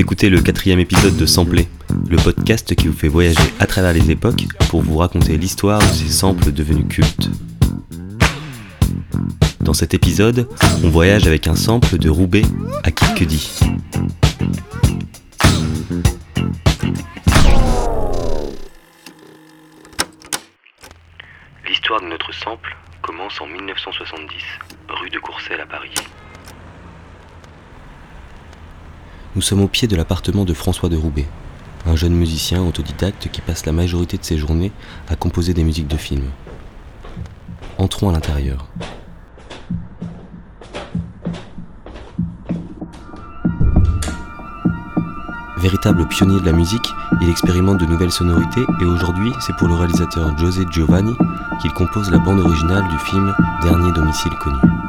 Écoutez le quatrième épisode de Sampler, le podcast qui vous fait voyager à travers les époques pour vous raconter l'histoire de ces samples devenus cultes. Dans cet épisode, on voyage avec un sample de Roubaix à Kirkudi. L'histoire de notre sample commence en 1970, rue de Courcelles à Paris. Nous sommes au pied de l'appartement de François de Roubaix, un jeune musicien autodidacte qui passe la majorité de ses journées à composer des musiques de films. Entrons à l'intérieur. Véritable pionnier de la musique, il expérimente de nouvelles sonorités et aujourd'hui c'est pour le réalisateur José Giovanni qu'il compose la bande originale du film Dernier domicile connu.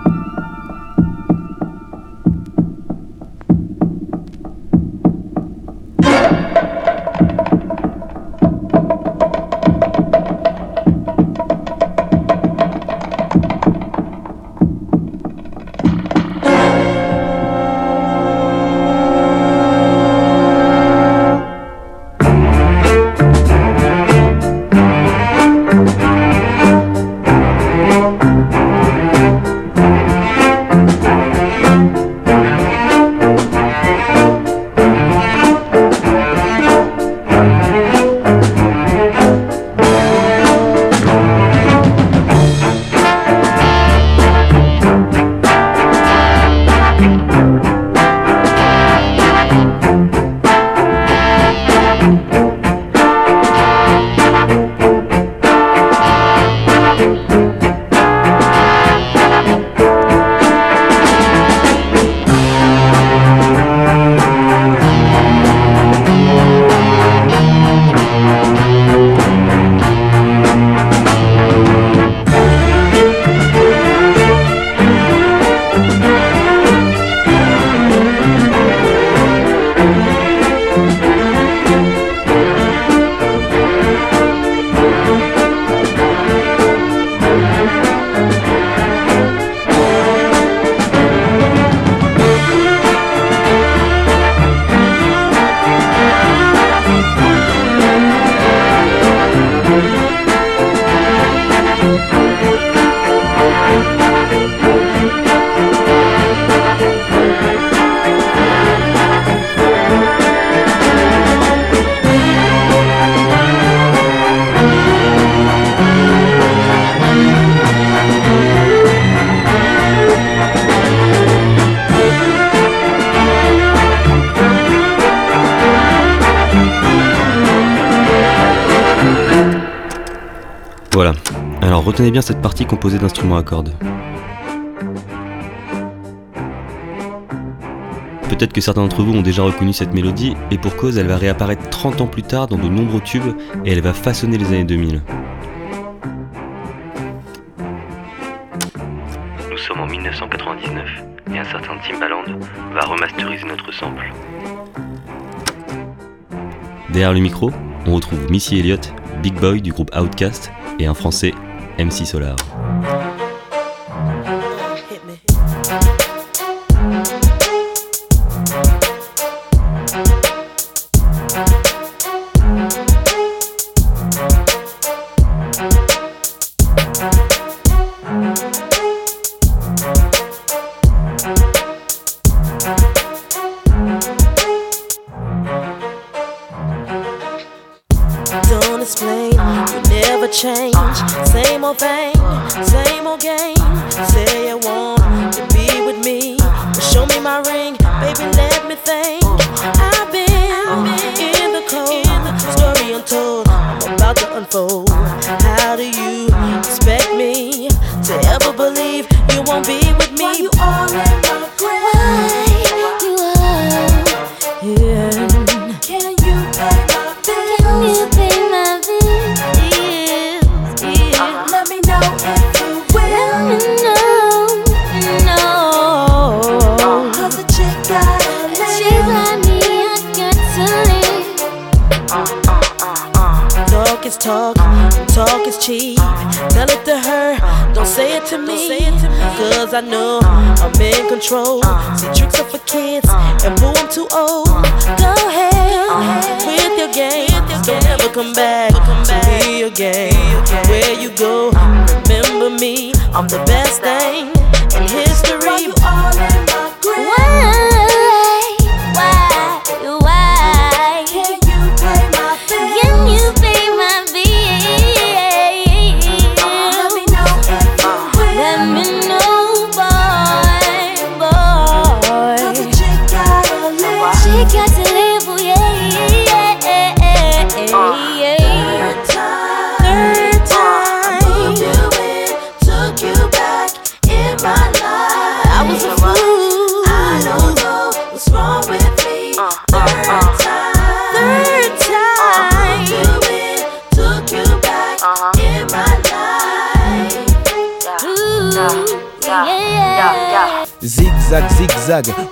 Alors retenez bien cette partie composée d'instruments à cordes. Peut-être que certains d'entre vous ont déjà reconnu cette mélodie, et pour cause, elle va réapparaître 30 ans plus tard dans de nombreux tubes, et elle va façonner les années 2000. Nous sommes en 1999, et un certain Timbaland va remasteriser notre sample. Derrière le micro, on retrouve Missy Elliott, Big Boy du groupe Outcast, et un français, MC Solar. Say you want to be with me. But show me my ring, baby, Talk is talk, talk is cheap. Tell it to her, don't say it to me. Cause I know I'm in control. See, tricks are for kids, and boo, I'm too old. Go ahead with your game. Don't ever come back to me again. Where you go, remember me, I'm the best thing.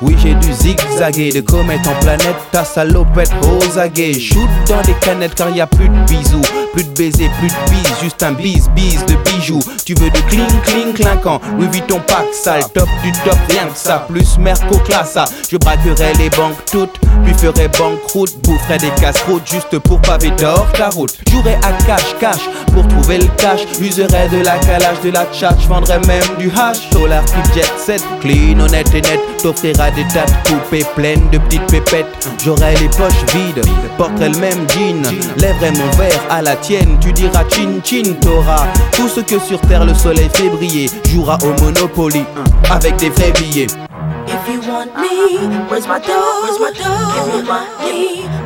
Oui j'ai dû zigzaguer De comète en planète, ta salopette aguets Shoot dans des canettes car y a plus de bisous. Plus de baisers, plus de bises, juste un bis bis de bijoux. Tu veux de cling cling clinquant, Louis Vuitton pack sale Top du top, rien que ça, plus merco classa. Je braquerai les banques toutes, puis ferai banqueroute. Boufferai des casse-routes juste pour paver d'or ta route. Jouerai à cash cash pour trouver le cash. Userai de la calage, de la tchatch, vendrai même du hash. Solar type jet set, clean, honnête et net T'offrira des tas coupées pleines de petites pépettes. J'aurai les poches vides, porterai le même jean Lèverai mon verre à la tienne, tu diras chin chin. T'auras tout ce que sur terre le soleil fait briller. Jouera au Monopoly avec des vrais billets.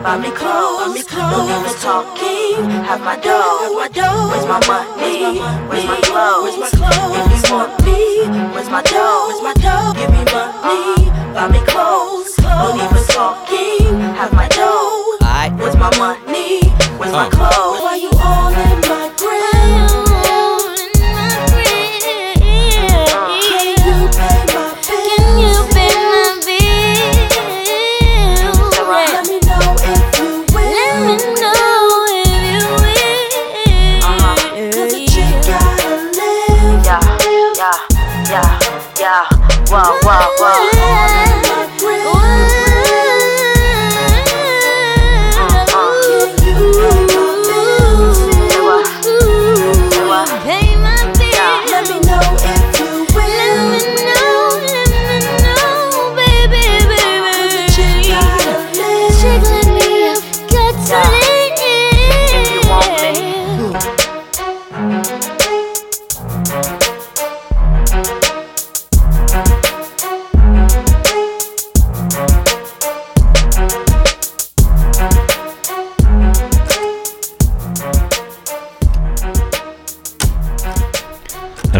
Buy me clothes. Have my dough. Have my dough. Where's my money? Where's my clothes? Where's my clothes? If you want me, where's my dough? Where's my dough? Give me money, buy me clothes. No need for talking. Have my dough. Where's my money? Where's my clothes? Yeah, yeah. Wow, wow, wow.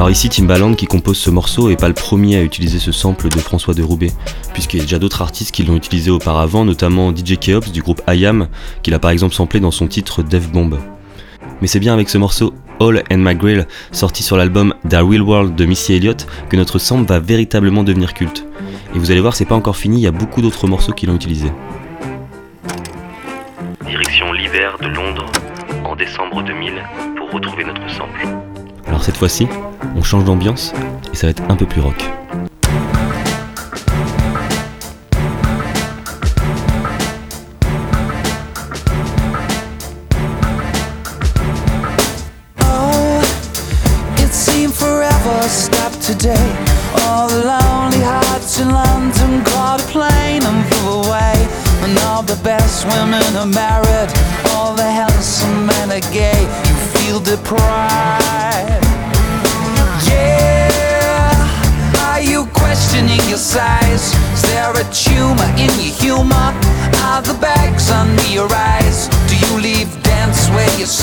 Alors ici Timbaland qui compose ce morceau est pas le premier à utiliser ce sample de François de Roubaix, puisqu'il y a déjà d'autres artistes qui l'ont utilisé auparavant, notamment DJ Keops du groupe IAM, qu'il a par exemple samplé dans son titre Dev Bomb. Mais c'est bien avec ce morceau All and My Grill, sorti sur l'album The Real World de Missy Elliott, que notre sample va véritablement devenir culte. Et vous allez voir, c'est pas encore fini, il y a beaucoup d'autres morceaux qui l'ont utilisé. Direction l'hiver de Londres, en décembre 2000, pour retrouver notre sample. Alors cette fois-ci, on change d'ambiance et ça va être un peu plus rock.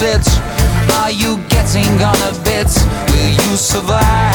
Are you getting on a bit? Will you survive?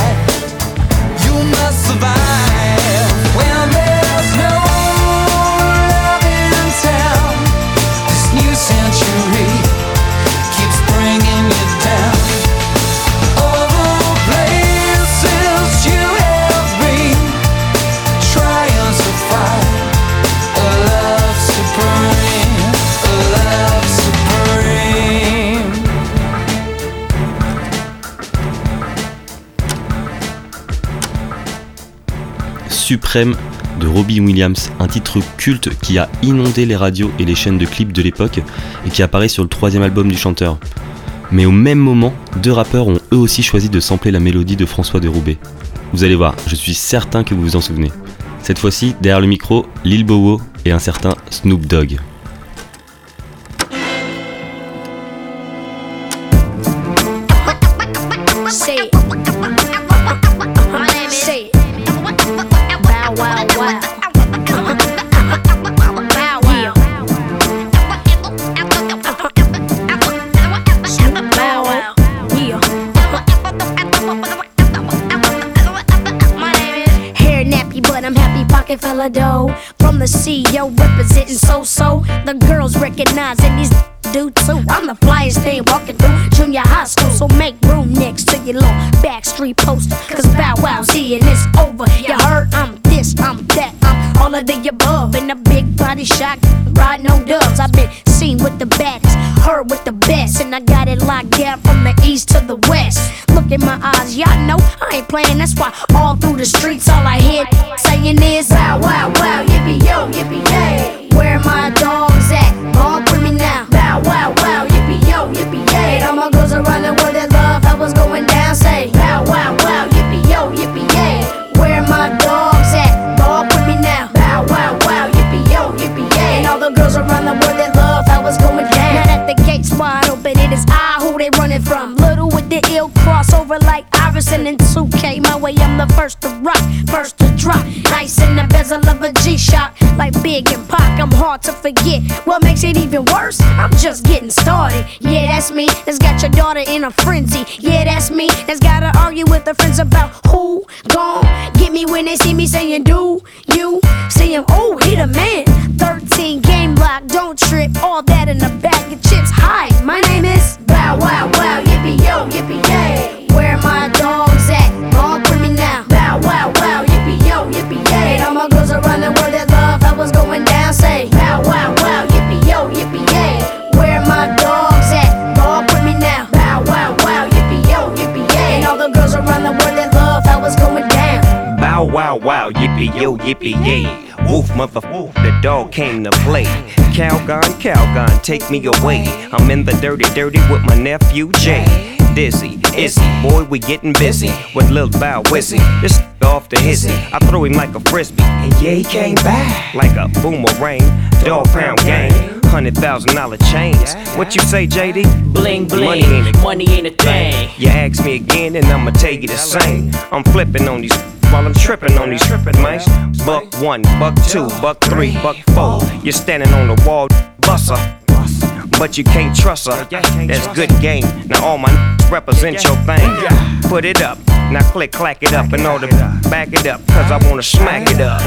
Suprême de Robbie Williams, un titre culte qui a inondé les radios et les chaînes de clips de l'époque et qui apparaît sur le troisième album du chanteur. Mais au même moment, deux rappeurs ont eux aussi choisi de sampler la mélodie de François de Roubaix. Vous allez voir, je suis certain que vous vous en souvenez. Cette fois-ci, derrière le micro, Lil Bowo et un certain Snoop Dogg. From the CEO representing so so. The girls recognizing these do too. I'm the flyest thing walking through junior high school. So make room next to your little backstreet poster. Cause Bow Wow's here and it's over. You heard I'm this, I'm that, I'm all of the above. In a big body shot, riding on dubs. I've been seen with the baddest, heard with the best. And I got it locked down from the east to the west. Look in my eyes, y'all know I ain't playing. That's why all through the streets, all I hear saying is I'm the first to rock, first to drop. Nice in the bezel of a G-Shock, like Big and Pac. I'm hard to forget. What makes it even worse? I'm just getting started. Yeah, that's me. That's got your daughter in a frenzy. Yeah, that's me. That's gotta argue with her friends about who gon' get me when they see me saying do you see him? Oh, he the man. 13 game lock, don't trip. All that in a bag of chips. Hi, my name is Bow Wow Wow. Yippee yo, yippee yay. Where my dogs wow wow, yippee yo, yippee yay. Woof, mother woof, the dog came to play. Calgon, Calgon, take me away. I'm in the dirty, dirty with my nephew Jay. Dizzy, Izzy, boy, we getting busy with Lil Bow Wizzy. This off the hizzy, I throw him like a frisbee, and yeah, he came back like a boomerang. Dog pound gang, hundred thousand dollar chains. What you say, JD? Bling bling, Money ain't a money ain't a thing. You ask me again, and I'ma tell you the same. I'm flipping on these while I'm tripping on these tripping mice. Buck one, buck two, buck three, buck four. You're standing on the wall, busser. But you can't trust her. That's good game. Now all my represent your thing. Put it up. Now click, clack it up and all the back it up. Cause I wanna smack it up.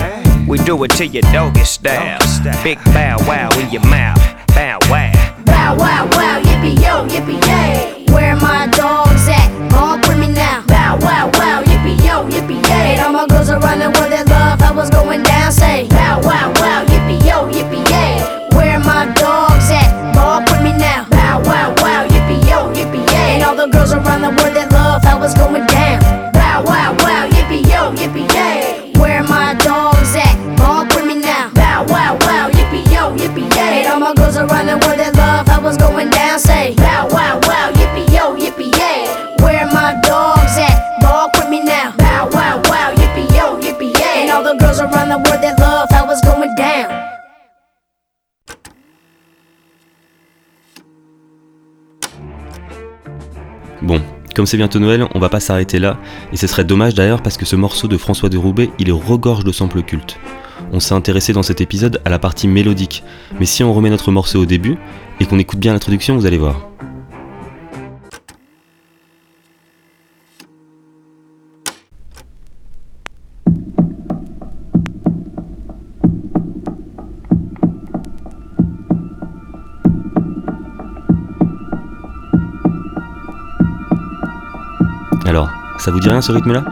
We do it to your doggy style. Big bow wow in your mouth. Bow wow. Bow wow wow, yippee yo, yippee yay. Where my dogs at? All with me now. Bow wow wow, yippee yo, yippee yay. And all my girls around the world that love how what's going down. Say comme c'est bientôt Noël, on va pas s'arrêter là, et ce serait dommage d'ailleurs parce que ce morceau de François de Roubaix, il regorge de samples cultes. On s'est intéressé dans cet épisode à la partie mélodique, mais si on remet notre morceau au début, et qu'on écoute bien l'introduction, vous allez voir. Ça vous dit rien ce rythme-là?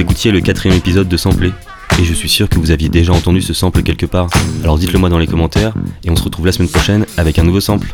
Écoutiez le quatrième épisode de Samplé. Et je suis sûr que vous aviez déjà entendu ce sample quelque part. Alors dites-le moi dans les commentaires, et on se retrouve la semaine prochaine avec un nouveau sample.